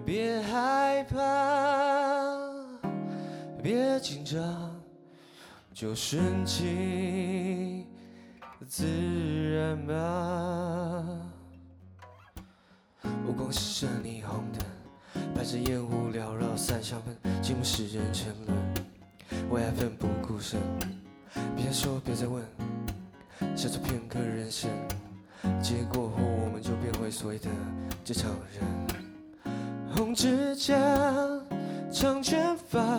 别害怕，别紧张，就顺其自然吧。我光是霓虹灯，伴着烟雾缭绕三香门，寂寞使人沉沦，为爱奋不顾身。别说，别再问，享受片刻人生，结果后我们就变回所谓的正常人。红指甲，长卷发，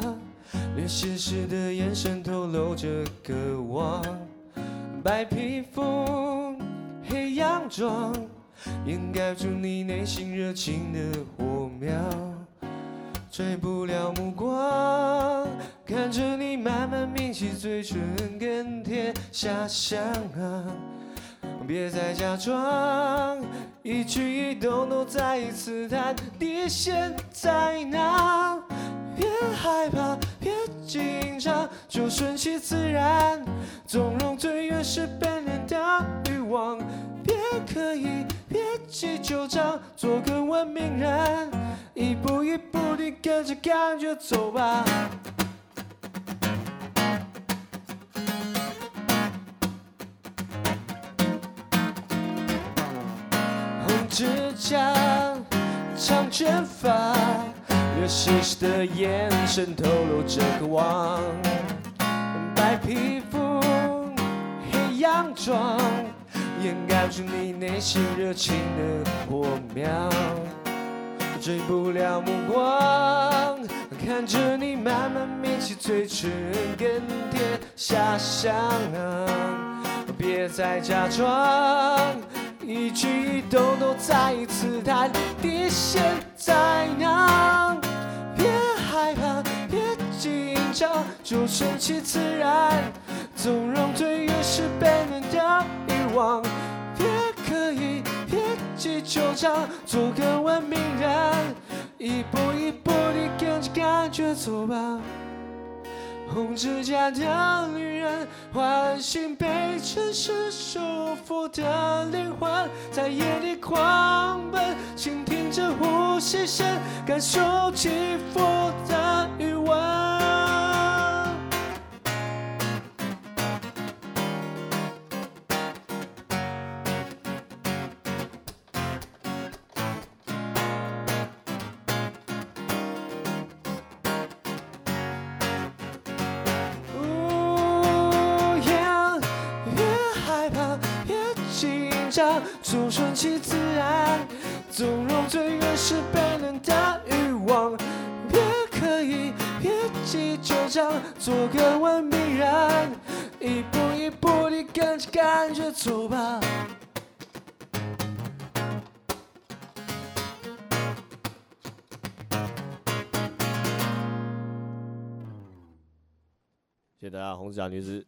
流血时的眼神透露着渴望。白皮肤，黑洋装，掩盖住你内心热情的火苗。追不了目光，看着你慢慢抿起嘴唇，跟天下香啊。别再假装，一举一动都在一次谈底线在哪？别害怕，别紧张，就顺其自然。纵容最原始本能的欲望，别刻意，别急就章，做个文明人，一步一步地跟着感觉走吧。指甲，长卷发，流血时的眼神透露着渴望。白皮肤，黑洋装，掩盖住你内心热情的火苗。追不了目光，看着你慢慢抿起嘴唇，更甜下香啊！别再假装。一举一动都再一次谈底线在哪？别害怕，别紧张，就顺其自然，纵容最原始本能的欲望。别刻意，别急就章，做个文明人，一步一步地跟着感觉走吧。红指甲的女人，唤醒被城市束缚的灵魂，在夜里狂奔，倾听着呼吸声，感受起伏的余温。就顺其自然，纵容最原始本能的欲望。别刻意，别急就章，做个文明人，一步一步地跟着感觉走吧。谢谢大家，红指甲女子。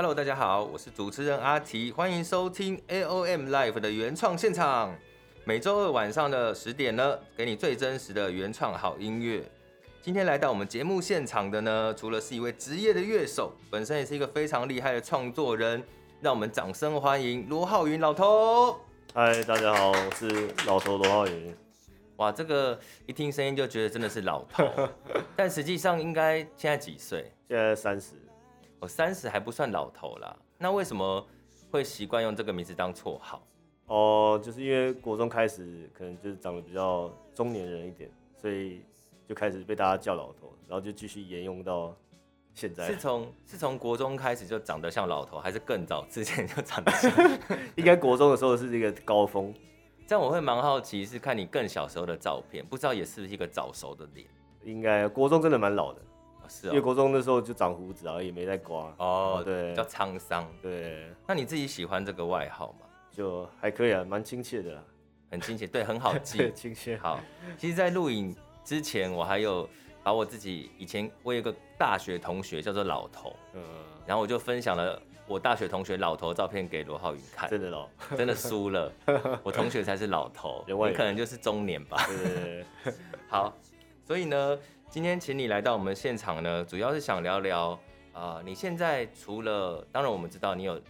Hello，大家好，我是主持人阿提，欢迎收听 AOM Live 的原创现场。每周二晚上的十点呢，给你最真实的原创好音乐。今天来到我们节目现场的呢，除了是一位职业的乐手，本身也是一个非常厉害的创作人。让我们掌声欢迎罗浩云老头。嗨，大家好，我是老头罗浩云。哇，这个一听声音就觉得真的是老头，但实际上应该现在几岁？现在三十。我三十还不算老头啦，那为什么会习惯用这个名字当绰号？哦，就是因为国中开始，可能就是长得比较中年人一点，所以就开始被大家叫老头，然后就继续沿用到现在。是从是从国中开始就长得像老头，还是更早之前就长得像？应该国中的时候是一个高峰。这样我会蛮好奇，是看你更小时候的照片，不知道也是不是一个早熟的脸？应该国中真的蛮老的。是哦，因为国中那时候就长胡子啊，也没在刮。哦，对，比较沧桑。对，那你自己喜欢这个外号吗？就还可以啊，蛮亲切的啦，很亲切，对，很好记，亲切。好，其实，在录影之前，我还有把我自己以前我有个大学同学叫做老头，嗯，然后我就分享了我大学同学老头照片给罗浩宇看，真的老，真的输了，我同学才是老头，你可能就是中年吧。对对对，好，所以呢。今天请你来到我们现场呢，主要是想聊聊啊、呃，你现在除了当然我们知道你有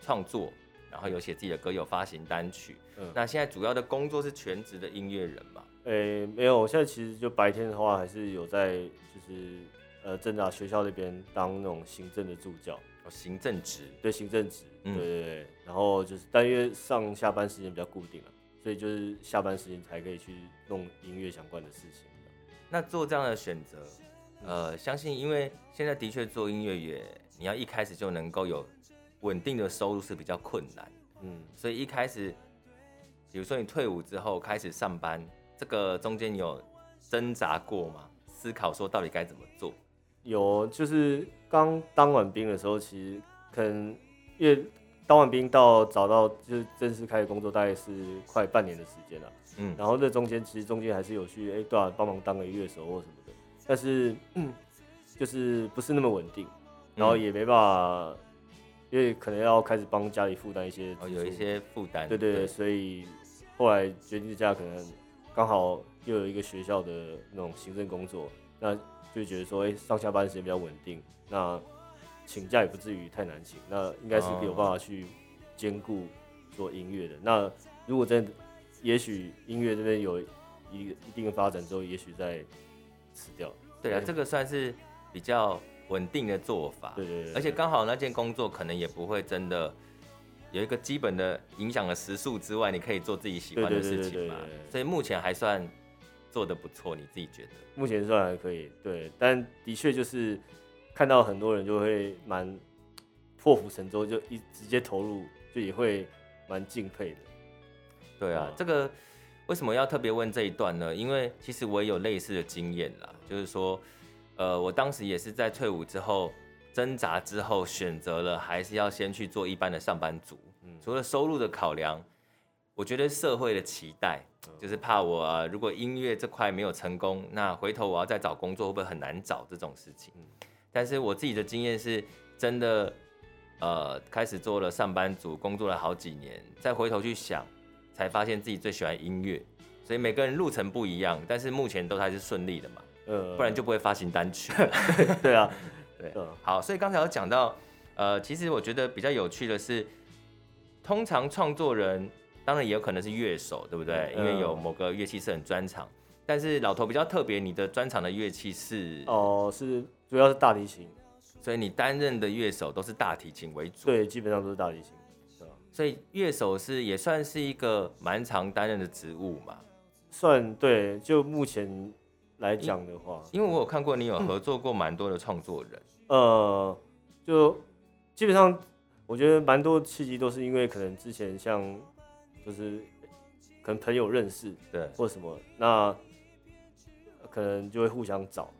创作，然后有写自己的歌，有发行单曲。嗯，那现在主要的工作是全职的音乐人嘛？诶、欸，没有，我现在其实就白天的话，还是有在就是呃，政大学校那边当那种行政的助教。哦，行政职。对，行政职。嗯、对对对。然后就是，但因为上下班时间比较固定了，所以就是下班时间才可以去弄音乐相关的事情。那做这样的选择，呃，相信因为现在的确做音乐也，你要一开始就能够有稳定的收入是比较困难。嗯，所以一开始，比如说你退伍之后开始上班，这个中间有挣扎过吗？思考说到底该怎么做？有，就是刚当完兵的时候，其实可能因为当完兵到找到就是正式开始工作，大概是快半年的时间了。嗯，然后这中间其实中间还是有去哎，对啊，帮忙当个乐手或什么的，但是嗯，就是不是那么稳定，然后也没办法，因为可能要开始帮家里负担一些哦，有一些负担，对对对，所以后来决定这样，可能刚好又有一个学校的那种行政工作，那就觉得说哎，上下班时间比较稳定，那请假也不至于太难请，那应该是有办法去兼顾做音乐的。那如果真的。也许音乐这边有一一定的发展之后，也许再辞掉。对啊，这个算是比较稳定的做法。对对对。而且刚好那件工作可能也不会真的有一个基本的影响了时速之外，你可以做自己喜欢的事情嘛。所以目前还算做的不错，你自己觉得？目前算还可以。对，但的确就是看到很多人就会蛮破釜沉舟，就一直接投入，就也会蛮敬佩的。对啊，这个为什么要特别问这一段呢？因为其实我也有类似的经验啦，就是说，呃，我当时也是在退伍之后挣扎之后，选择了还是要先去做一般的上班族。嗯，除了收入的考量，我觉得社会的期待就是怕我啊，如果音乐这块没有成功，那回头我要再找工作会不会很难找这种事情？但是我自己的经验是真的，呃，开始做了上班族，工作了好几年，再回头去想。才发现自己最喜欢音乐，所以每个人路程不一样，但是目前都还是顺利的嘛，呃，不然就不会发行单曲。对啊，对，好，所以刚才有讲到，呃，其实我觉得比较有趣的是，通常创作人当然也有可能是乐手，对不对？因为有某个乐器是很专长，但是老头比较特别，你的专长的乐器是哦，是主要是大提琴，所以你担任的乐手都是大提琴为主，对，基本上都是大提琴。所以乐手是也算是一个蛮常担任的职务嘛，算对。就目前来讲的话，因为我有看过你有合作过蛮多的创作人，嗯，呃，就基本上我觉得蛮多契机都是因为可能之前像就是可能朋友认识，对，或什么，那可能就会互相找，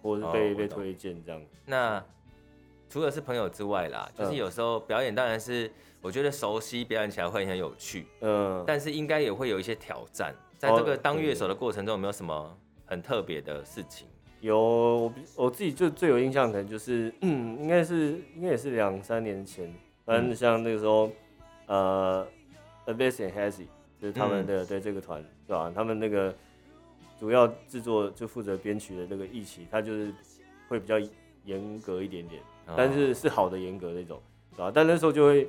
或者是被、哦、被推荐这样。那除了是朋友之外啦，就是有时候表演当然是。我觉得熟悉表演起来会很有趣，嗯，但是应该也会有一些挑战。在这个当乐手的过程中，有没有什么很特别的事情？有，我我自己就最有印象，可能就是，嗯，应该是应该也是两三年前，反正像那个时候，呃，Abyss and Hazy 就是他们的对这个团，对吧？他们那个主要制作就负责编曲的那个一起，他就是会比较严格一点点，但是是好的严格那种，对吧？但那时候就会。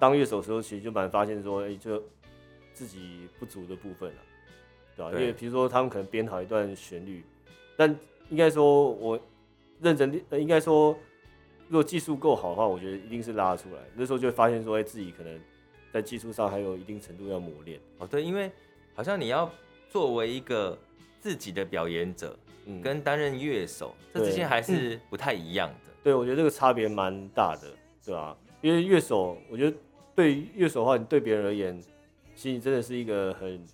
当乐手的时候，其实就蛮发现说，哎、欸，就自己不足的部分了，对吧？因为比如说他们可能编好一段旋律，但应该说我认真，应该说如果技术够好的话，我觉得一定是拉得出来。那时候就会发现说，哎、欸，自己可能在技术上还有一定程度要磨练。哦，对，因为好像你要作为一个自己的表演者，嗯，跟担任乐手，这之间还是不太一样的。对，我觉得这个差别蛮大的，对吧？因为乐手，我觉得。对乐手的话，你对别人而言，其实真的是一个很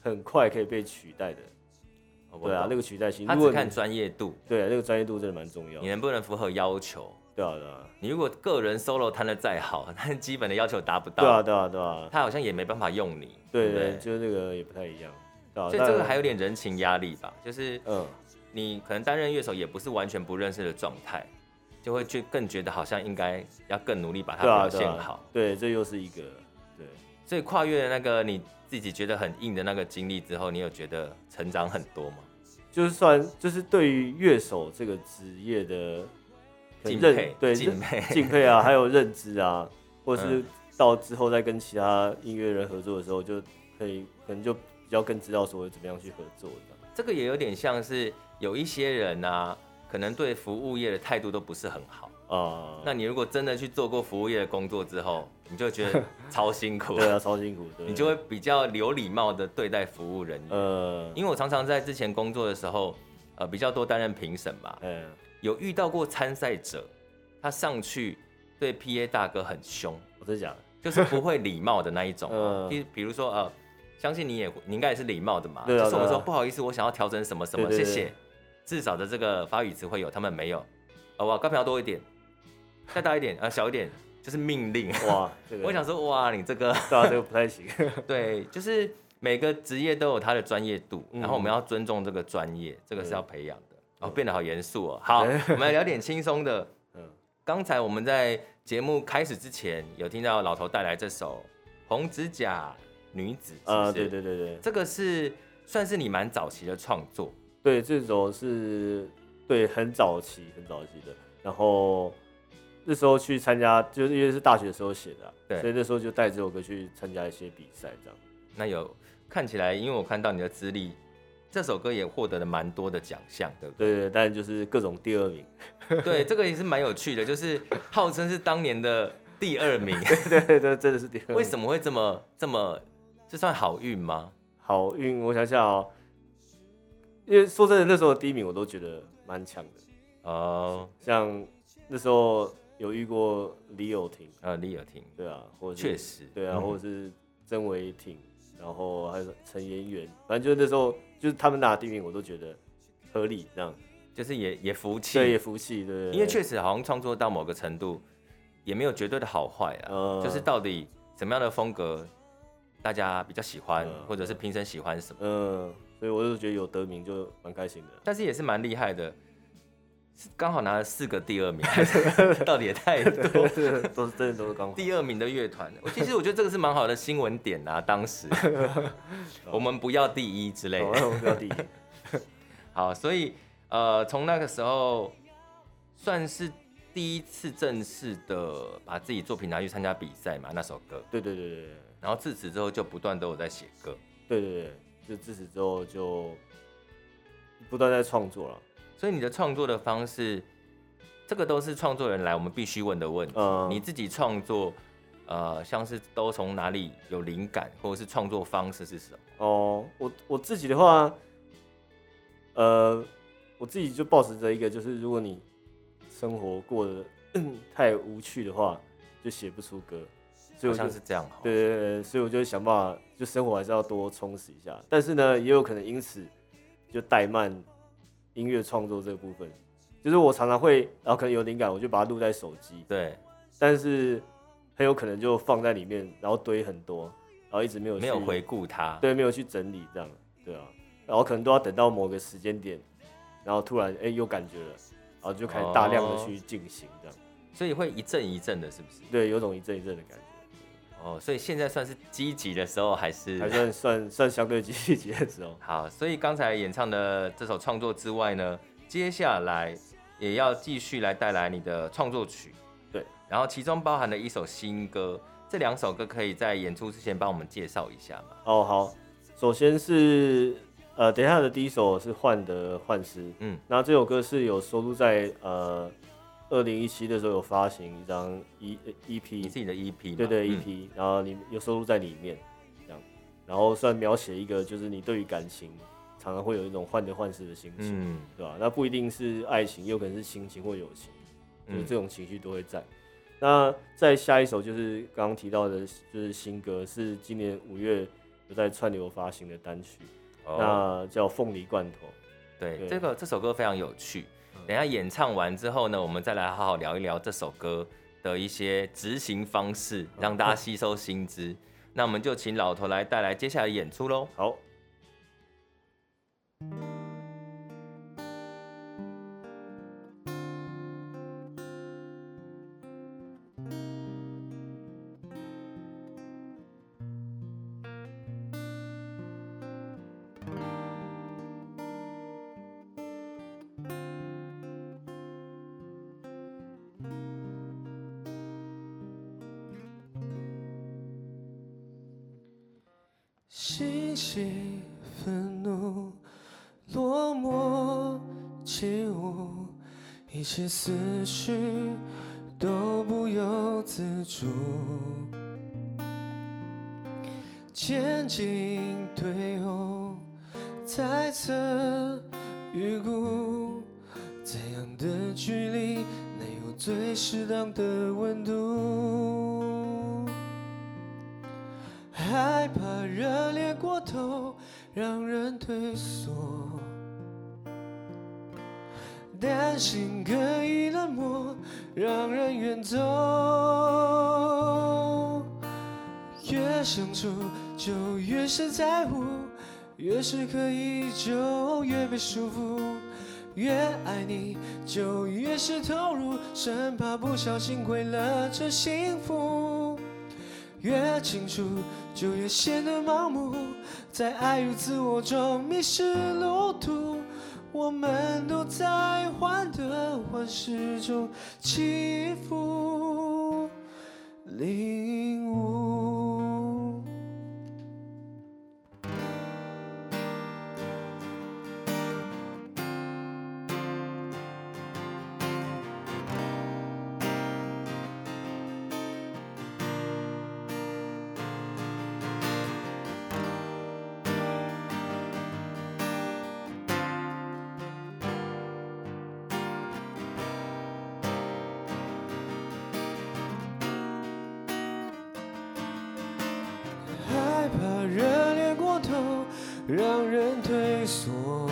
很快可以被取代的。对啊，那个取代性，他只看专业度。对啊，那个专业度真的蛮重要。你能不能符合要求？对啊，对啊。你如果个人 solo 弹的再好，但基本的要求达不到。对啊，对啊，对啊。他好像也没办法用你。对对，就是那个也不太一样。对啊，所以这个还有点人情压力吧？就是，嗯，你可能担任乐手也不是完全不认识的状态。就会觉更觉得好像应该要更努力把它表现好。对，啊对，啊、对，这又是一个对。所以跨越了那个你自己觉得很硬的那个经历之后，你有觉得成长很多吗？就是算，就是对于乐手这个职业的敬佩，对敬佩 敬佩啊，还有认知啊，或者是到之后再跟其他音乐人合作的时候，就可以可能就比较更知道说怎么样去合作这样。这个也有点像是有一些人啊，可能对服务业的态度都不是很好啊。那你如果真的去做过服务业的工作之后，你就觉得超辛苦。对啊，超辛苦。你就会比较有礼貌的对待服务人员。呃，因为我常常在之前工作的时候，呃，比较多担任评审嘛。嗯。有遇到过参赛者，他上去对 PA 大哥很凶。我真的假的？就是不会礼貌的那一种。嗯。比比如说呃。相信你也，你应该也是礼貌的嘛。对啊。就是我们说不好意思，我想要调整什么什么，谢谢。至少的这个法语词汇有，他们没有。哦哇，高频要多一点，再大一点啊，小一点，就是命令。哇，我想说哇，你这个，对啊，这个不太行。对，就是每个职业都有它的专业度，然后我们要尊重这个专业，这个是要培养的。哦，变得好严肃哦。好，我们来聊点轻松的。嗯。刚才我们在节目开始之前，有听到老头带来这首《红指甲》。女子啊，对对对对，这个是算是你蛮早期的创作。对，这首是对很早期很早期的，然后那时候去参加，就是因为是大学的时候写的，对，所以那时候就带这首歌去参加一些比赛，这样。那有看起来，因为我看到你的资历，这首歌也获得了蛮多的奖项，对不对？对对，但就是各种第二名。对，这个也是蛮有趣的，就是号称是当年的第二名。对对对，真的是第二名。为什么会这么这么？这算好运吗？好运，我想想哦，因为说真的，那时候第一名我都觉得蛮强的。哦。Uh, 像那时候有遇过李友廷，呃，李友廷，对啊，或者确实，对啊，或者是曾维廷，然后还有陈妍元，反正就是那时候就是他们拿第一名，我都觉得合理，这样。就是也也服气，对，也服气，对，因为确实好像创作到某个程度，也没有绝对的好坏啊，uh, 就是到底什么样的风格。大家比较喜欢，嗯、或者是评审喜欢什么？嗯，所以我就觉得有得名就蛮开心的。但是也是蛮厉害的，刚好拿了四个第二名，到底也太多，都是真的都是刚好第二名的乐团。其实我觉得这个是蛮好的新闻点啊，当时 我们不要第一之类的，我们不要第一。好，所以呃，从那个时候算是第一次正式的把自己作品拿去参加比赛嘛，那首歌。对对对对。然后自此之后就不断都有在写歌，对对对，就自此之后就不断在创作了。所以你的创作的方式，这个都是创作人来我们必须问的问题。嗯、你自己创作，呃，像是都从哪里有灵感，或者是创作方式是什么？哦，我我自己的话，呃，我自己就抱持着一个，就是如果你生活过得 太无趣的话，就写不出歌。所以好像是这样，对对对，所以我就想办法，就生活还是要多充实一下。但是呢，也有可能因此就怠慢音乐创作这个部分。就是我常常会，然后可能有灵感，我就把它录在手机。对。但是很有可能就放在里面，然后堆很多，然后一直没有没有回顾它。对，没有去整理这样。对啊。然后可能都要等到某个时间点，然后突然哎有感觉了，然后就开始大量的去进行这样。哦。所以会一阵一阵的，是不是？对，有种一阵一阵的感觉。哦，所以现在算是积极的时候，还是还算算算相对积极的时候。好，所以刚才演唱的这首创作之外呢，接下来也要继续来带来你的创作曲，对，然后其中包含了一首新歌，这两首歌可以在演出之前帮我们介绍一下吗？哦，好，首先是呃，等一下的第一首是患得患失，嗯，那这首歌是有收录在呃。二零一七的时候有发行一张 E EP，你自己的 EP，对对 EP，、嗯、然后你有收录在里面，这样，然后算描写一个就是你对于感情常常会有一种患得患失的心情，嗯、对吧？那不一定是爱情，也有可能是亲情或友情，就是这种情绪都会在。嗯、那再下一首就是刚刚提到的，就是新歌，是今年五月有在串流发行的单曲，哦、那叫凤梨罐头。对，对这个这首歌非常有趣。等下演唱完之后呢，我们再来好好聊一聊这首歌的一些执行方式，让大家吸收新知。那我们就请老头来带来接下来演出喽。好。欣喜、愤怒、落寞、起舞，一切思绪都不由自主。前进、退后、猜测、预估，怎样的距离能有最适当的温度？热烈过头，让人退缩；担心可以冷漠，让人远走。越相处。就越是在乎，越是刻意就越被束缚；越爱你就越是投入，生怕不小心毁了这幸福。越清楚就越显得盲目，在爱与自我中迷失路途。我们都在患得患失中起伏领悟。让人退缩，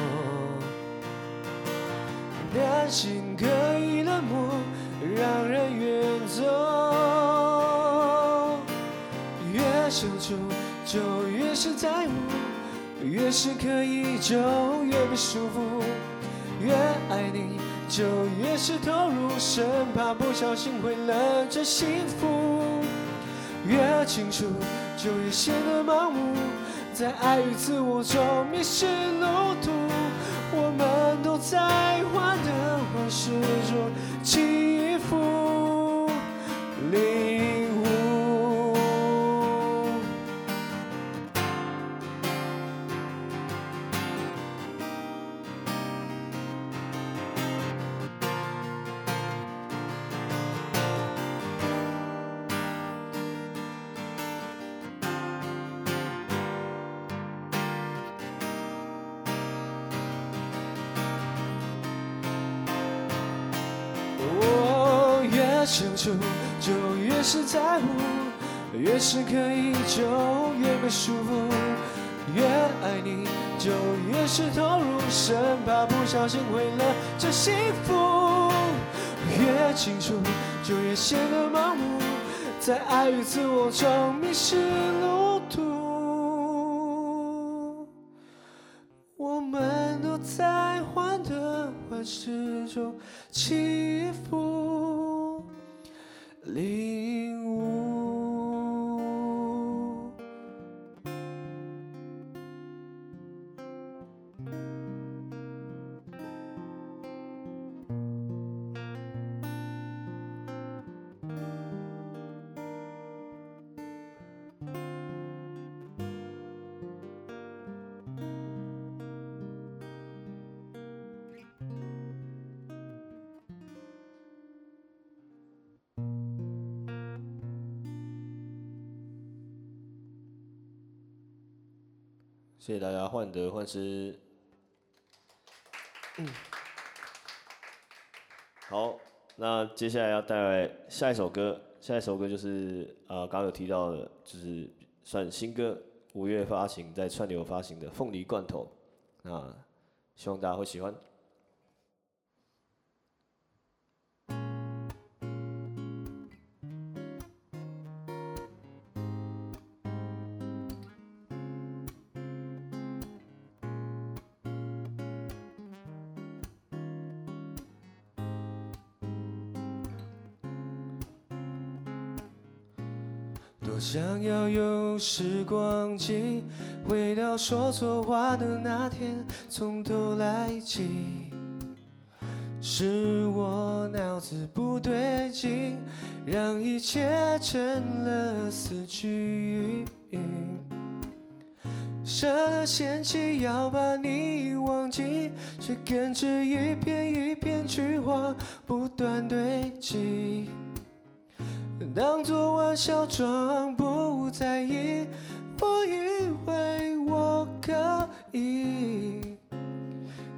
担心可以冷漠，让人远走。越相处就越是在乎，越是刻意就越被束缚。越爱你就越是投入，生怕不小心毁了这幸福。越清楚就越显得盲目。在爱与自我中迷失路途，我们都在患得患失中起伏。清楚就越是在乎，越是刻意就越被束缚。越爱你就越是投入，生怕不小心毁了这幸福。越清楚就越显得盲目，在爱与自我中迷失路谢谢大家患得患失。好，那接下来要带来下一首歌，下一首歌就是呃刚刚有提到的，就是算新歌，五月发行在串流发行的《凤梨罐头》，那希望大家会喜欢。要有时光机，回到说错话的那天，从头来起。是我脑子不对劲，让一切成了四句语音。设了限期要把你忘记，却跟着一片一片菊花不断堆积。当作玩笑装不在意，我以为我可以，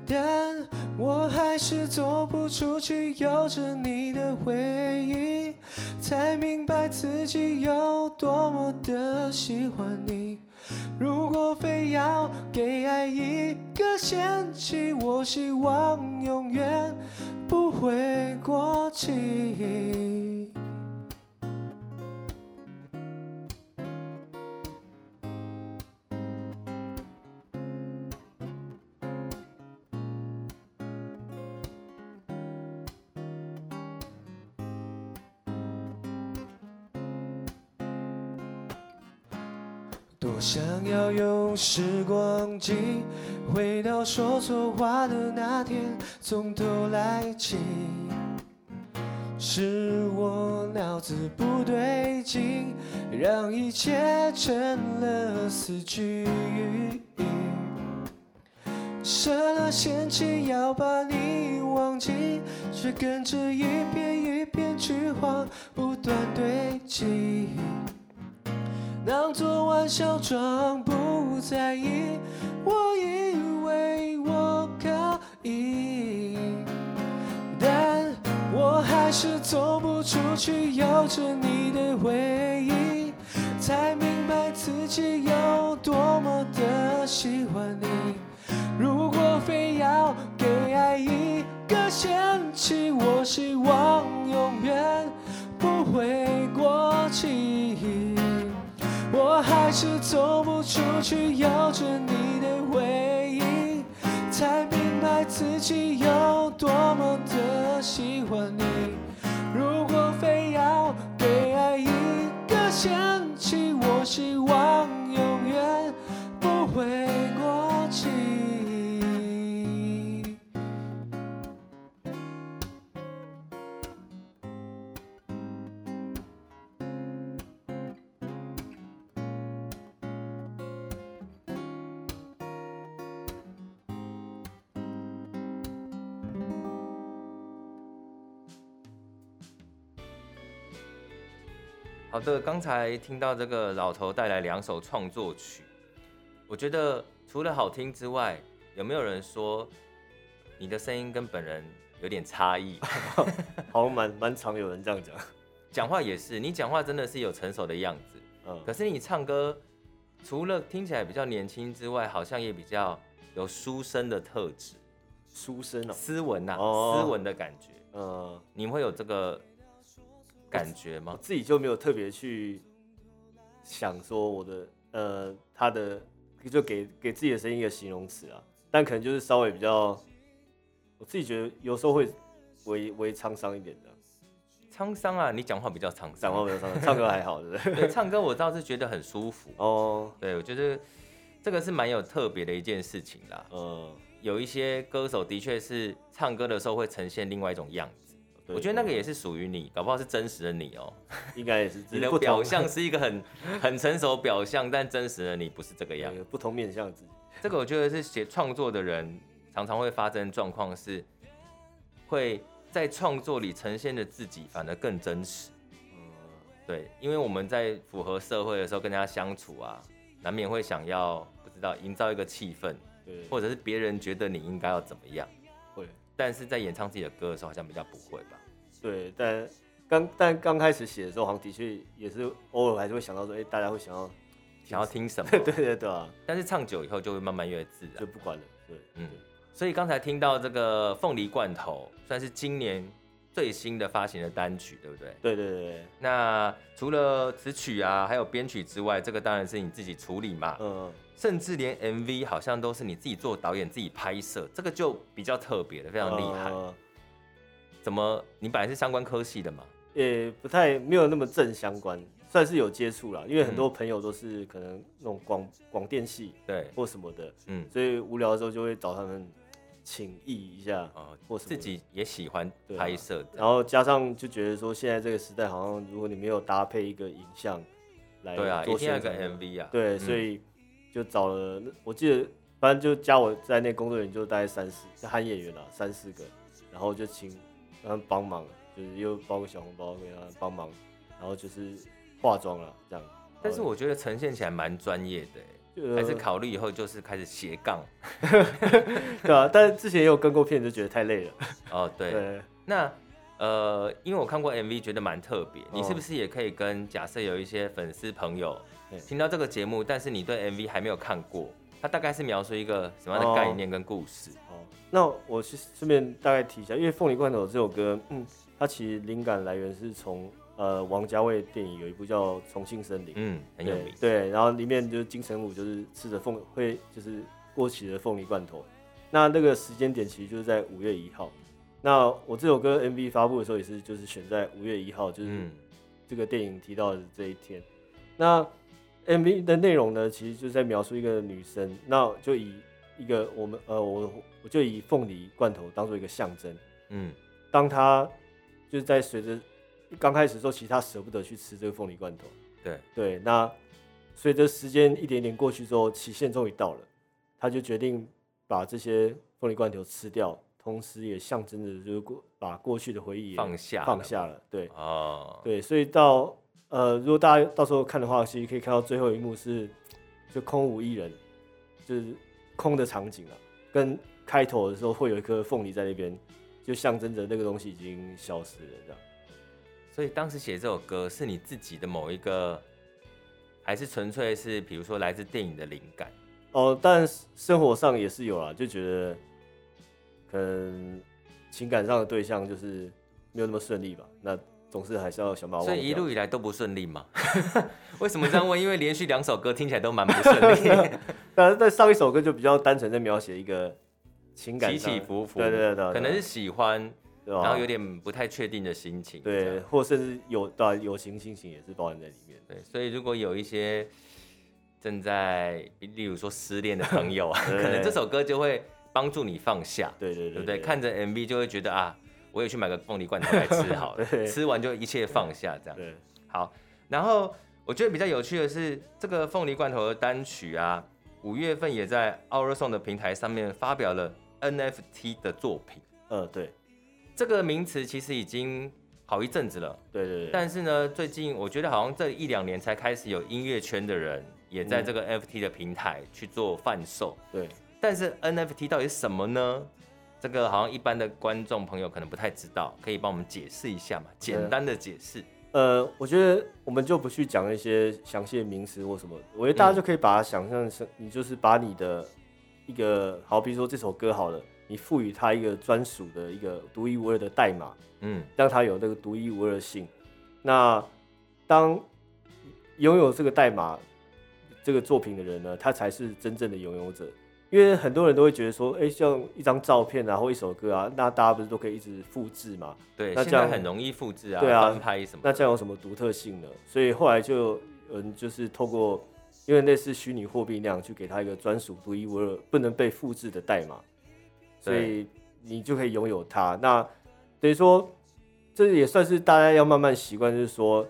但我还是走不出去，有着你的回忆，才明白自己有多么的喜欢你。如果非要给爱一个限期，我希望永远不会过期。多想要用时光机回到说错话的那天，从头来起。是我脑子不对劲，让一切成了死局。设了陷阱要把你忘记，却跟着一片一片菊花不断堆积。当作玩笑装不在意，我以为我可以，但我还是走不出去。有着你的回忆，才明白自己有多么的喜欢你。如果非要给爱一个限期，我希望永远不会过期。我还是走不出去，有着你的回忆，才明白自己有多么的喜欢你。如果非要给爱一个限期，我希望永远不会过期。好的，刚才听到这个老头带来两首创作曲，我觉得除了好听之外，有没有人说你的声音跟本人有点差异？好像蛮蛮常有人这样讲。讲话也是，你讲话真的是有成熟的样子，嗯，可是你唱歌除了听起来比较年轻之外，好像也比较有书生的特质，书生哦，斯文呐、啊，哦、斯文的感觉，嗯，你会有这个。感觉吗？我自己就没有特别去想说我的呃，他的就给给自己的声音一个形容词啊，但可能就是稍微比较，我自己觉得有时候会微微沧桑一点的。沧桑啊，你讲话比较沧桑，讲话比较沧桑，唱歌还好，对不对？对，唱歌我倒是觉得很舒服哦。对，我觉得这个是蛮有特别的一件事情啦。嗯，有一些歌手的确是唱歌的时候会呈现另外一种样子。我觉得那个也是属于你，搞不好是真实的你哦、喔。应该也是。你的表象是一个很很成熟表象，但真实的你不是这个样子。不同面向自己。这个我觉得是写创作的人常常会发生状况，是会在创作里呈现的自己反而更真实。嗯。对，因为我们在符合社会的时候跟大家相处啊，难免会想要不知道营造一个气氛，对，或者是别人觉得你应该要怎么样。但是在演唱自己的歌的时候，好像比较不会吧？对，但刚但刚开始写的时候，好像的确也是偶尔还是会想到说，哎、欸，大家会想要想要听什么？对对对啊！但是唱久以后就会慢慢越自然，就不管了。对，嗯。所以刚才听到这个凤梨罐头，算是今年最新的发行的单曲，对不对？对对对。那除了词曲啊，还有编曲之外，这个当然是你自己处理嘛。嗯。甚至连 MV 好像都是你自己做导演、自己拍摄，这个就比较特别的，非常厉害。呃、怎么？你本来是相关科系的吗？也不太没有那么正相关，算是有接触啦。因为很多朋友都是可能那种广广电系，对，或什么的，嗯，所以无聊的时候就会找他们请益一下或自己也喜欢拍摄、啊，然后加上就觉得说现在这个时代好像如果你没有搭配一个影像来，对啊，一定要个 MV 啊，对，所以。就找了，我记得反正就加我在内工作人员就大概三四，喊演员啊三四个，然后就请他们帮忙，就是又包个小红包给他们帮忙，然后就是化妆了这样。但是我觉得呈现起来蛮专业的。还是考虑以后就是开始斜杠，对啊，但是之前也有跟过片，就觉得太累了。哦，对。对那呃，因为我看过 MV，觉得蛮特别。你是不是也可以跟假设有一些粉丝朋友听到这个节目，但是你对 MV 还没有看过，它大概是描述一个什么样的概念跟故事？哦，那我是顺便大概提一下，因为《凤梨罐头》这首歌，嗯，它其实灵感来源是从。呃，王家卫电影有一部叫《重庆森林》，嗯，很有名。对，然后里面就是金城武，就是吃着凤会就是过期的凤梨罐头。那那个时间点其实就是在五月一号。那我这首歌 MV 发布的时候也是就是选在五月一号，就是这个电影提到的这一天。那 MV 的内容呢，其实就是在描述一个女生，那就以一个我们呃我我就以凤梨罐头当做一个象征，嗯，当她就是在随着。刚开始的时候，其实她舍不得去吃这个凤梨罐头。对对，那随着时间一点点过去之后，期限终于到了，她就决定把这些凤梨罐头吃掉，同时也象征着就是过把过去的回忆放下放下了。对哦，对，所以到呃，如果大家到时候看的话，其实可以看到最后一幕是就空无一人，就是空的场景啊，跟开头的时候会有一颗凤梨在那边，就象征着那个东西已经消失了这样。所以当时写这首歌是你自己的某一个，还是纯粹是比如说来自电影的灵感？哦，但生活上也是有啦，就觉得可能情感上的对象就是没有那么顺利吧。那总是还是要想办法。所以一路以来都不顺利嘛？为什么这样问？因为连续两首歌听起来都蛮不顺利。但是 在上一首歌就比较单纯，在描写一个情感起起伏伏。对对对，对，可能是喜欢。然后有点不太确定的心情，对，或甚至有的友情心情也是包含在里面。对，所以如果有一些正在，例如说失恋的朋友啊，可能这首歌就会帮助你放下。对对对，对不对？看着 MV 就会觉得啊，我也去买个凤梨罐头来吃 好了，吃完就一切放下这样。对，好。然后我觉得比较有趣的是，这个凤梨罐头的单曲啊，五月份也在 Our Song 的平台上面发表了 NFT 的作品。呃，对。这个名词其实已经好一阵子了，对对对。但是呢，最近我觉得好像这一两年才开始有音乐圈的人也在这个 NFT 的平台去做贩售。对。但是 NFT 到底是什么呢？这个好像一般的观众朋友可能不太知道，可以帮我们解释一下嘛？简单的解释。呃，我觉得我们就不去讲一些详细的名词或什么，我觉得大家就可以把它想象成，你就是把你的一个好，比如说这首歌好了。你赋予它一个专属的一个独一无二的代码，嗯，让它有那个独一无二性。那当拥有这个代码这个作品的人呢，他才是真正的拥有者。因为很多人都会觉得说，哎、欸，像一张照片啊，或一首歌啊，那大家不是都可以一直复制嘛？对，那这样很容易复制啊，对啊，什么？那这样有什么独特性呢？所以后来就嗯，就是透过因为类似虚拟货币那样，去给他一个专属独一无二、不能被复制的代码。所以你就可以拥有它。那等于说，这也算是大家要慢慢习惯，就是说，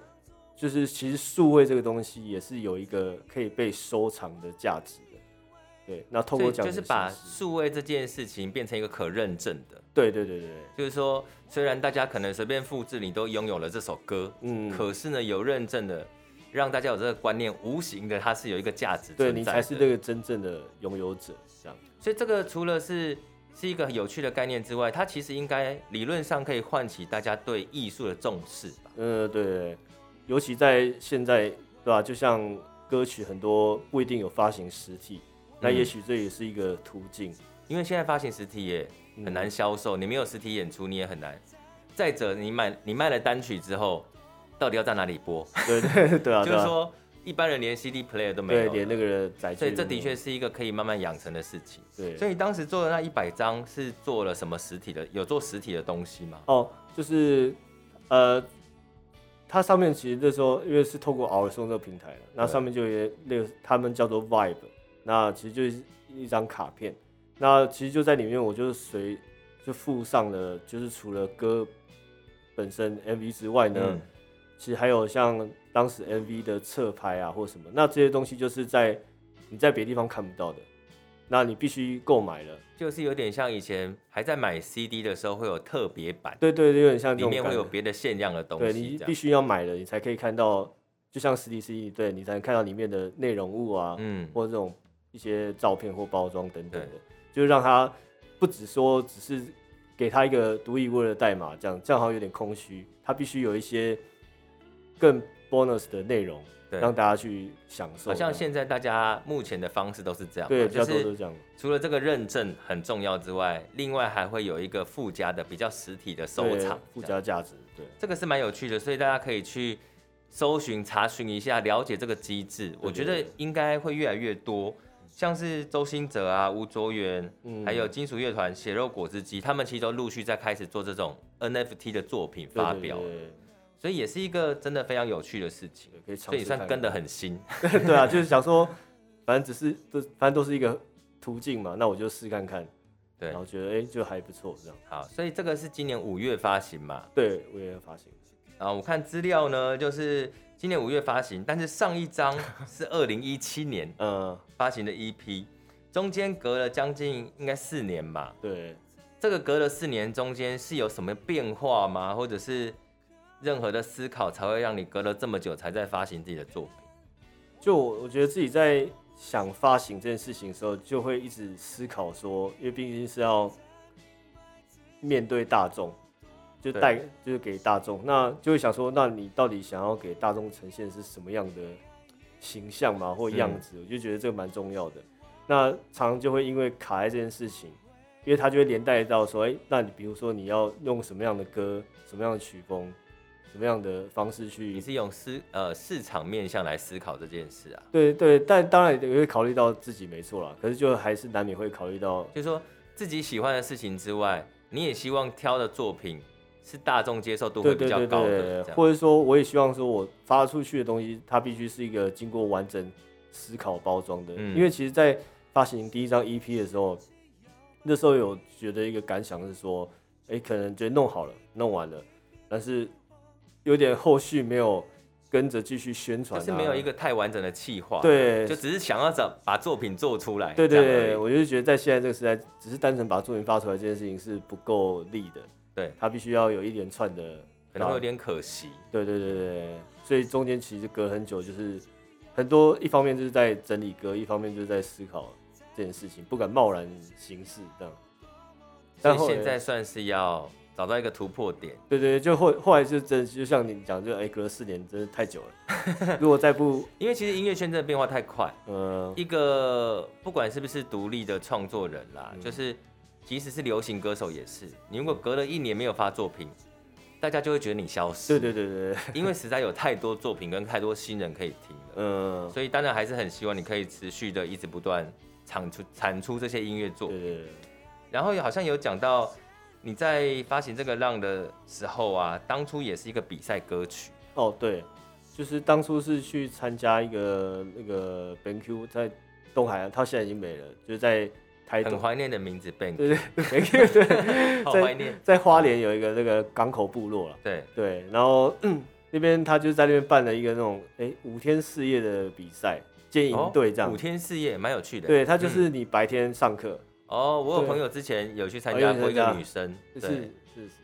就是其实数位这个东西也是有一个可以被收藏的价值的。对，那透过讲就是把数位这件事情变成一个可认证的。对对对对，就是说，虽然大家可能随便复制，你都拥有了这首歌，嗯，可是呢，有认证的，让大家有这个观念，无形的它是有一个价值，对你才是这个真正的拥有者，这样。所以这个除了是。是一个很有趣的概念之外，它其实应该理论上可以唤起大家对艺术的重视吧？嗯，对，尤其在现在，对吧？就像歌曲很多不一定有发行实体，那也许这也是一个途径，因为现在发行实体也很难销售，你没有实体演出你也很难。再者，你买你卖了单曲之后，到底要在哪里播？对 对对啊，就是说。一般人连 CD player 都没有，对，连那个载具，所以这的确是一个可以慢慢养成的事情。对，所以当时做的那一百张是做了什么实体的？有做实体的东西吗？哦，就是呃，它上面其实那时候因为是透过 OurSong 这个平台，那上面就有那个他们叫做 Vibe，那其实就是一张卡片。那其实就在里面，我就随就附上了，就是除了歌本身 MV 之外呢。嗯其实还有像当时 MV 的侧拍啊，或什么，那这些东西就是在你在别的地方看不到的，那你必须购买了。就是有点像以前还在买 CD 的时候会有特别版，对对，有点像里面会有别的限量的东西。对，你必须要买了，你才可以看到，就像实体 CD，对你才能看到里面的内容物啊，嗯，或者这种一些照片或包装等等的，就是让他不只说只是给他一个独一无二的代码，这样这样好像有点空虚，他必须有一些更 bonus 的内容。对，让大家去享受。好像现在大家目前的方式都是这样，对，比较多都是这样。除了这个认证很重要之外，另外还会有一个附加的比较实体的收藏，附加价值。对，这个是蛮有趣的，所以大家可以去搜寻、查询一下，了解这个机制。我觉得应该会越来越多，像是周兴哲啊、吴卓源，嗯、还有金属乐团血肉果汁机，他们其实都陆续在开始做这种 NFT 的作品发表。所以也是一个真的非常有趣的事情，可以尝试。所以算跟得很新。对啊，就是想说，反正只是都，反正都是一个途径嘛，那我就试看看。对，然后觉得哎、欸，就还不错这样。好，所以这个是今年五月发行嘛？对，五月发行。啊，我看资料呢，就是今年五月发行，但是上一张是二零一七年呃发行的 EP，中间隔了将近应该四年吧。对，这个隔了四年中间是有什么变化吗？或者是？任何的思考才会让你隔了这么久才在发行自己的作品。就我我觉得自己在想发行这件事情的时候，就会一直思考说，因为毕竟是要面对大众，就带就是给大众，那就会想说，那你到底想要给大众呈现是什么样的形象嘛，或样子？嗯、我就觉得这个蛮重要的。那常常就会因为卡在这件事情，因为它就会连带到说，哎、欸，那你比如说你要用什么样的歌，什么样的曲风？什么样的方式去？你是用思呃市场面向来思考这件事啊？对对，但当然也会考虑到自己没错啦。可是就还是难免会考虑到，就是说自己喜欢的事情之外，你也希望挑的作品是大众接受度会比较高的，对对对对，或者说我也希望说我发出去的东西，它必须是一个经过完整思考包装的。嗯、因为其实，在发行第一张 EP 的时候，那时候有觉得一个感想是说，哎、欸，可能觉得弄好了，弄完了，但是。有点后续没有跟着继续宣传，就是没有一个太完整的企划，对，就只是想要找把作品做出来。对对对，我就觉得在现在这个时代，只是单纯把作品发出来这件事情是不够力的。对，它必须要有一连串的，可能会有点可惜。对对对对，所以中间其实隔很久，就是很多一方面就是在整理歌，一方面就是在思考这件事情，不敢贸然行事这样。但现在算是要。找到一个突破点，对对，就后后来就真就像你讲，就哎、欸，隔了四年真的太久了。如果再不，因为其实音乐圈真的变化太快，嗯，一个不管是不是独立的创作人啦，嗯、就是即使是流行歌手也是，你如果隔了一年没有发作品，大家就会觉得你消失。对对对对，因为实在有太多作品跟太多新人可以听了，嗯，所以当然还是很希望你可以持续的一直不断产出产出这些音乐作品。对对对，然后好像有讲到。你在发行这个浪的时候啊，当初也是一个比赛歌曲哦，对，就是当初是去参加一个那个 BenQ 在东海岸，他现在已经没了，就是在台，很怀念的名字 BenQ，对 对对，好怀念，在花莲有一个那个港口部落了，对。对，然后、嗯、那边他就在那边办了一个那种哎、欸、五天四夜的比赛兼营队这样、哦，五天四夜蛮有趣的，对他就是你白天上课。嗯哦，我有朋友之前有去参加过一个女生，对，是是是，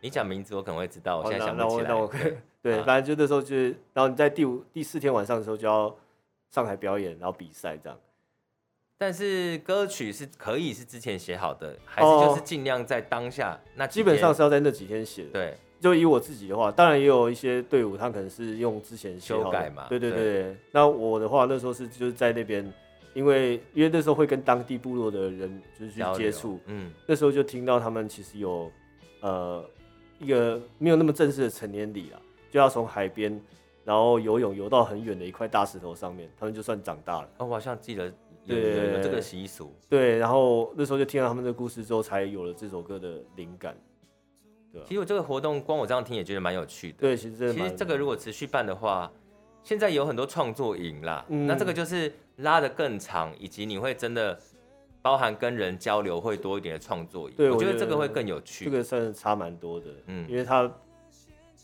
你讲名字我可能会知道，我现在想不起来。对，反正就那时候就是，然后你在第五、第四天晚上的时候就要上台表演，然后比赛这样。但是歌曲是可以是之前写好的，还是就是尽量在当下？那基本上是要在那几天写的。对，就以我自己的话，当然也有一些队伍他可能是用之前修改嘛。对对对，那我的话那时候是就是在那边。因为因为那时候会跟当地部落的人就是去接触，嗯，那时候就听到他们其实有，呃，一个没有那么正式的成年礼啦，就要从海边，然后游泳游到很远的一块大石头上面，他们就算长大了。哦，我好像记得有对有这个习俗。对，然后那时候就听到他们的故事之后，才有了这首歌的灵感。对，其实我这个活动光我这样听也觉得蛮有趣的。对，其实其实这个如果持续办的话，现在有很多创作营啦，嗯，那这个就是。拉的更长，以及你会真的包含跟人交流会多一点的创作，对，我觉得这个会更有趣。这个算是差蛮多的，嗯，因为它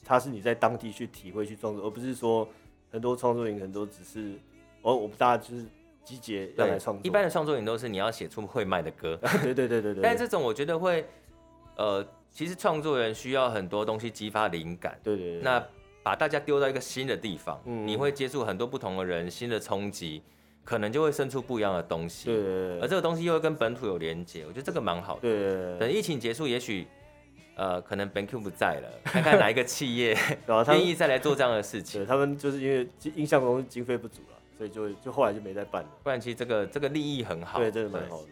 它是你在当地去体会去创作，而不是说很多创作营很多只是，哦，我不大就是集结要来创作。一般的创作营都是你要写出会卖的歌，对对对对对。但这种我觉得会，呃，其实创作人需要很多东西激发灵感。对对对。那把大家丢到一个新的地方，嗯，你会接触很多不同的人，新的冲击，可能就会生出不一样的东西。对。而这个东西又会跟本土有连接，我觉得这个蛮好的。对。等疫情结束，也许。呃，可能 BenQ 不在了，看看哪一个企业 愿意再来做这样的事情。对，他们就是因为音像公司经费不足了，所以就就后来就没再办了。不然其实这个这个利益很好，对，真的蛮好的。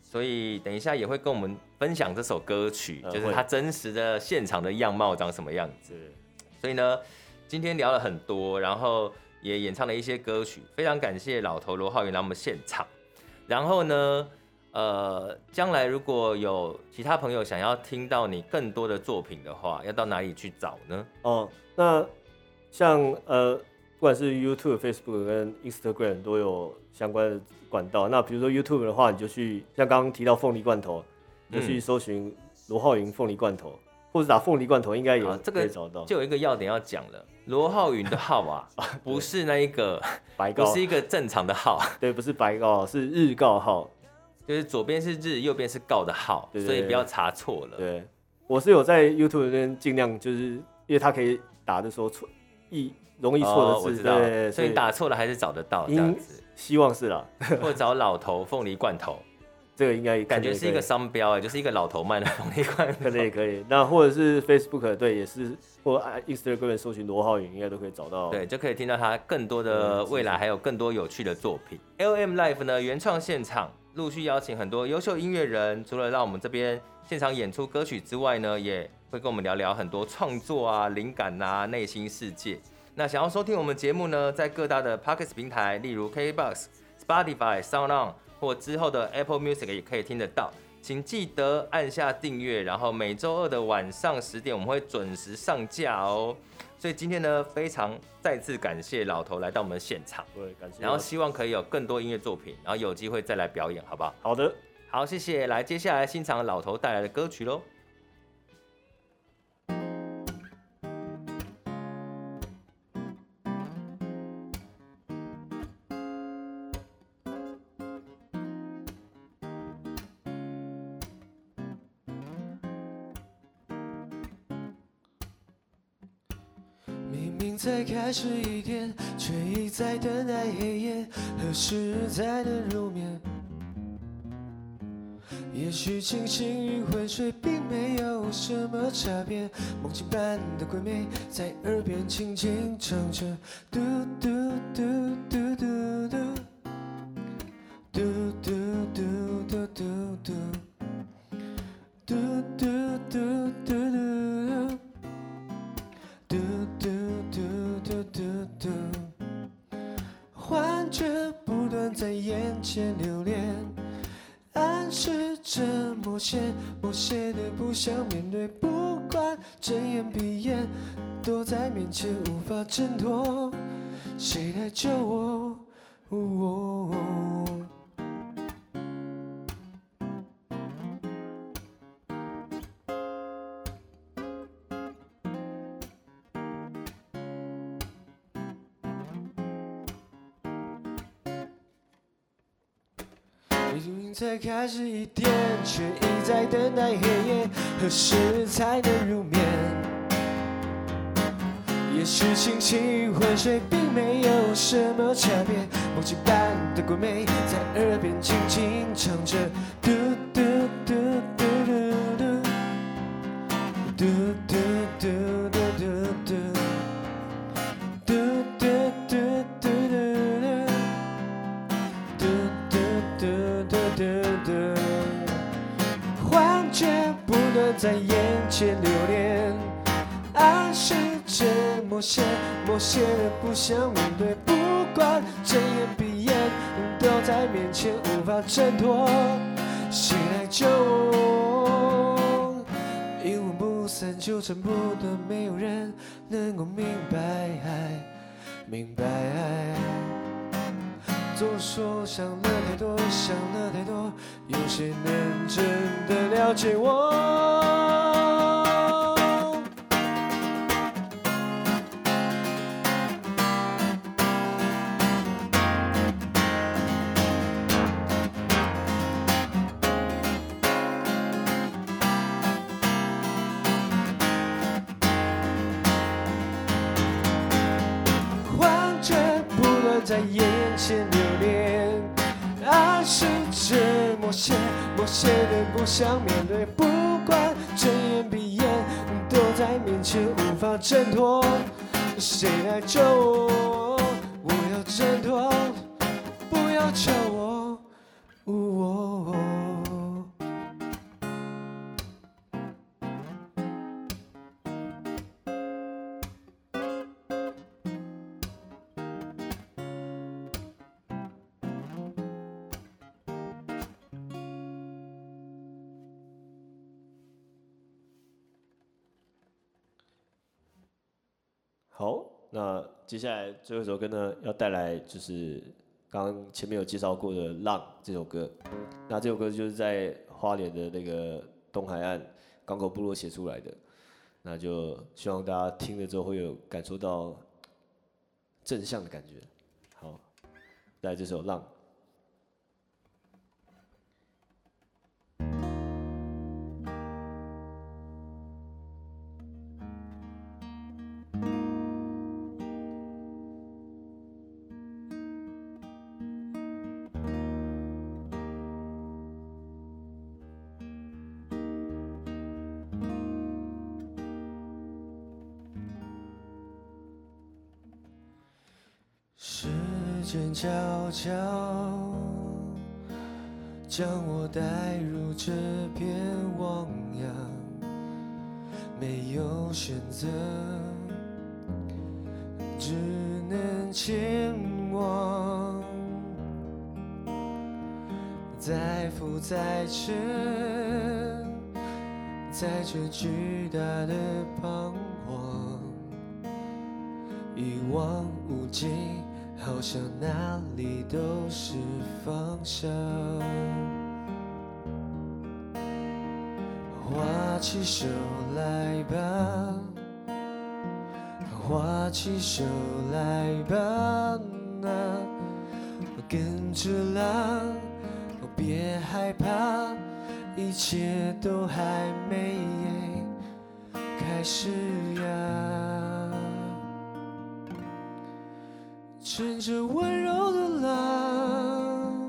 所以等一下也会跟我们分享这首歌曲，就是它真实的现场的样貌长什么样子。所以呢，今天聊了很多，然后也演唱了一些歌曲，非常感谢老头罗浩云来我们现场。然后呢，呃，将来如果有其他朋友想要听到你更多的作品的话，要到哪里去找呢？哦，那像呃，不管是 YouTube、Facebook 跟 Instagram 都有相关的管道。那比如说 YouTube 的话，你就去像刚刚提到凤梨罐头，就去搜寻罗浩云凤梨罐头，或者打凤梨罐头，应该也可以找到。就有一个要点要讲了，罗浩云的号啊，不是那一个白告，不是一个正常的号，对，不是白告，是日告号。就是左边是日，右边是告的号，所以不要查错了。对，我是有在 YouTube 那边尽量，就是因为它可以打的时候错，易容易错的字，知道，对，所以你打错了还是找得到这样子。希望是啦，或者找老头凤梨罐头，这个应该感觉是一个商标哎，就是一个老头卖的凤梨罐头，可能也可以。那或者是 Facebook 对，也是或 Instagram 搜寻罗浩云，应该都可以找到。对，就可以听到他更多的未来，还有更多有趣的作品。AOM Life 呢，原创现场。陆续邀请很多优秀音乐人，除了让我们这边现场演出歌曲之外呢，也会跟我们聊聊很多创作啊、灵感啊、内心世界。那想要收听我们节目呢，在各大的 p o c k e t 平台，例如 KBox、Spotify、SoundOn 或之后的 Apple Music 也可以听得到。请记得按下订阅，然后每周二的晚上十点我们会准时上架哦。所以今天呢，非常再次感谢老头来到我们现场，对，感谢。然后希望可以有更多音乐作品，然后有机会再来表演，好不好？好的，好，谢谢。来，接下来欣赏老头带来的歌曲喽。开始一天，却一再等待黑夜，何时才能入眠？也许清醒与昏睡并没有什么差别，梦境般的鬼魅在耳边轻轻唱着，嘟嘟嘟嘟才开始一点，却一再等待黑夜，何时才能入眠？也许清醒与昏睡并没有什么差别，梦境般的鬼魅在耳边轻轻唱着，人不想面对，不管睁眼闭眼，都在面前无法挣脱。在眼前留恋。爱是这么些，某些人不想面对，不管睁眼闭眼，都在面前无法挣脱。谁来救我？我要挣脱，不要救我。哦接下来最后一首歌呢，要带来就是刚刚前面有介绍过的《浪》这首歌。那这首歌就是在花莲的那个东海岸港口部落写出来的。那就希望大家听了之后会有感受到正向的感觉。好，带来这首《浪》。时间悄悄将我带入这片汪洋，没有选择，只能前往。再浮再沉，在这巨大的彷徨，一望无际。好像哪里都是方向。画起手来吧，画起手来吧，那跟着浪，别害怕，一切都还没开始呀。乘着温柔的浪，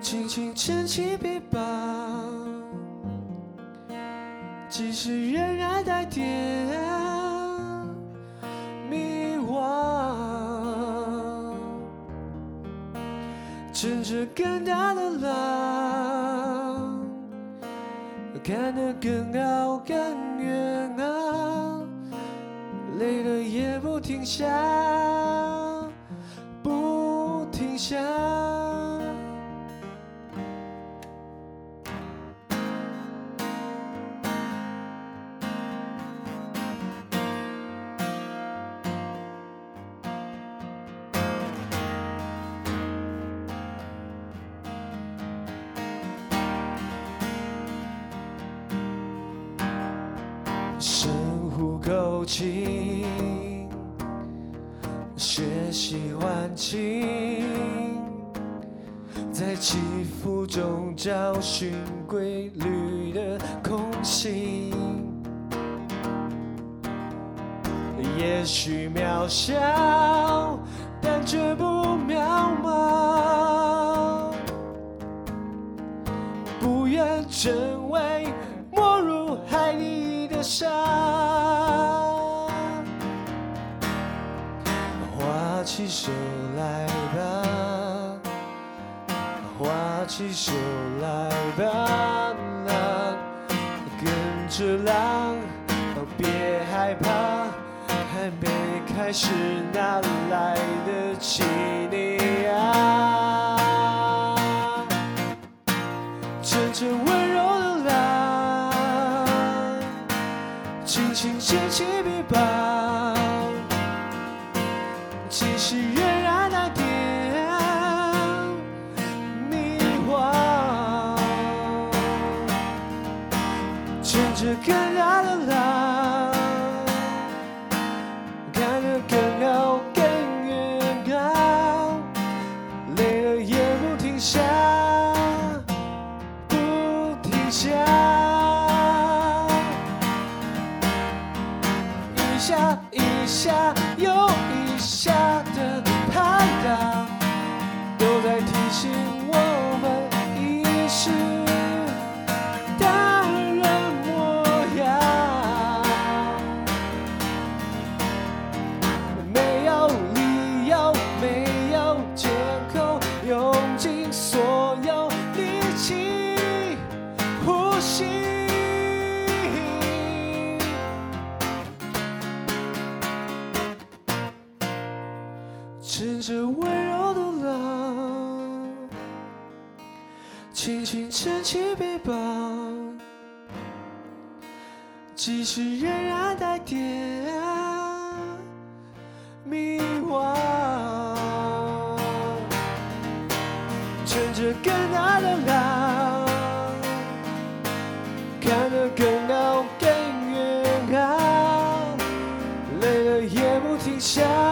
轻轻牵起臂膀，即使仍然带点迷惘。乘着更大的浪，看得更高更远啊，累了也不停下。不停下中找寻规律的空隙。也许渺小，但绝不渺茫。不愿成为没入海里的沙。起手来吧，跟着浪，别害怕，还没开始，哪来得及你啊？乘着温柔的浪，轻轻掀起臂膀，下。